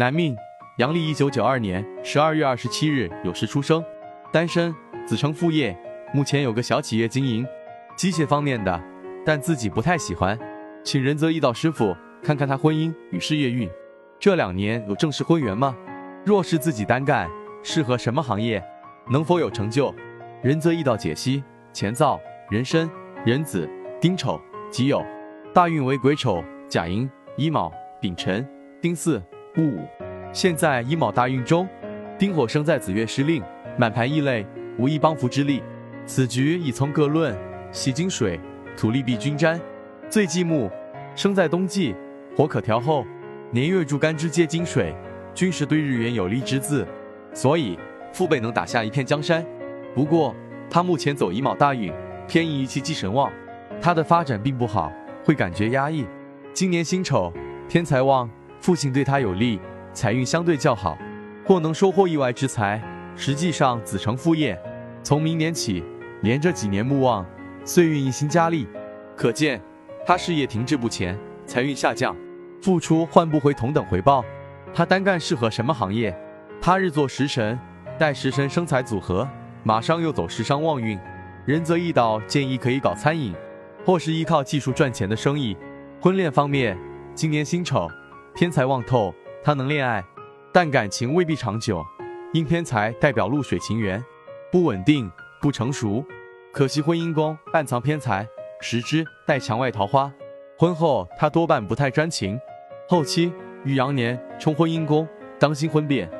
男命，阳历一九九二年十二月二十七日酉时出生，单身，子承父业，目前有个小企业经营，机械方面的，但自己不太喜欢，请仁泽义道师傅看看他婚姻与事业运，这两年有正式婚缘吗？若是自己单干，适合什么行业？能否有成就？仁泽义道解析：乾燥、壬申、壬子、丁丑、己酉，大运为癸丑、甲寅、乙卯、丙辰、丁巳、戊午。现在乙卯大运中，丁火生在子月失令，满盘异类，无一帮扶之力。此局已从各论，喜金水，土利必均沾。最忌木，生在冬季，火可调后。年月柱干支皆金水，均是对日元有利之字，所以父辈能打下一片江山。不过他目前走乙卯大运，偏移一气忌神旺，他的发展并不好，会感觉压抑。今年辛丑，天财旺，父亲对他有利，财运相对较好，或能收获意外之财。实际上子承父业，从明年起连着几年木旺，岁运一星加力，可见他事业停滞不前，财运下降，付出换不回同等回报。他单干适合什么行业？他日做食神，带食神生财组合。马上又走时商旺运，仁泽义道建议可以搞餐饮，或是依靠技术赚钱的生意。婚恋方面，今年辛丑，偏财旺透，他能恋爱，但感情未必长久，因偏财代表露水情缘，不稳定，不成熟。可惜婚姻宫暗藏偏财，食之带墙外桃花，婚后他多半不太专情。后期遇羊年冲婚姻宫，当心婚变。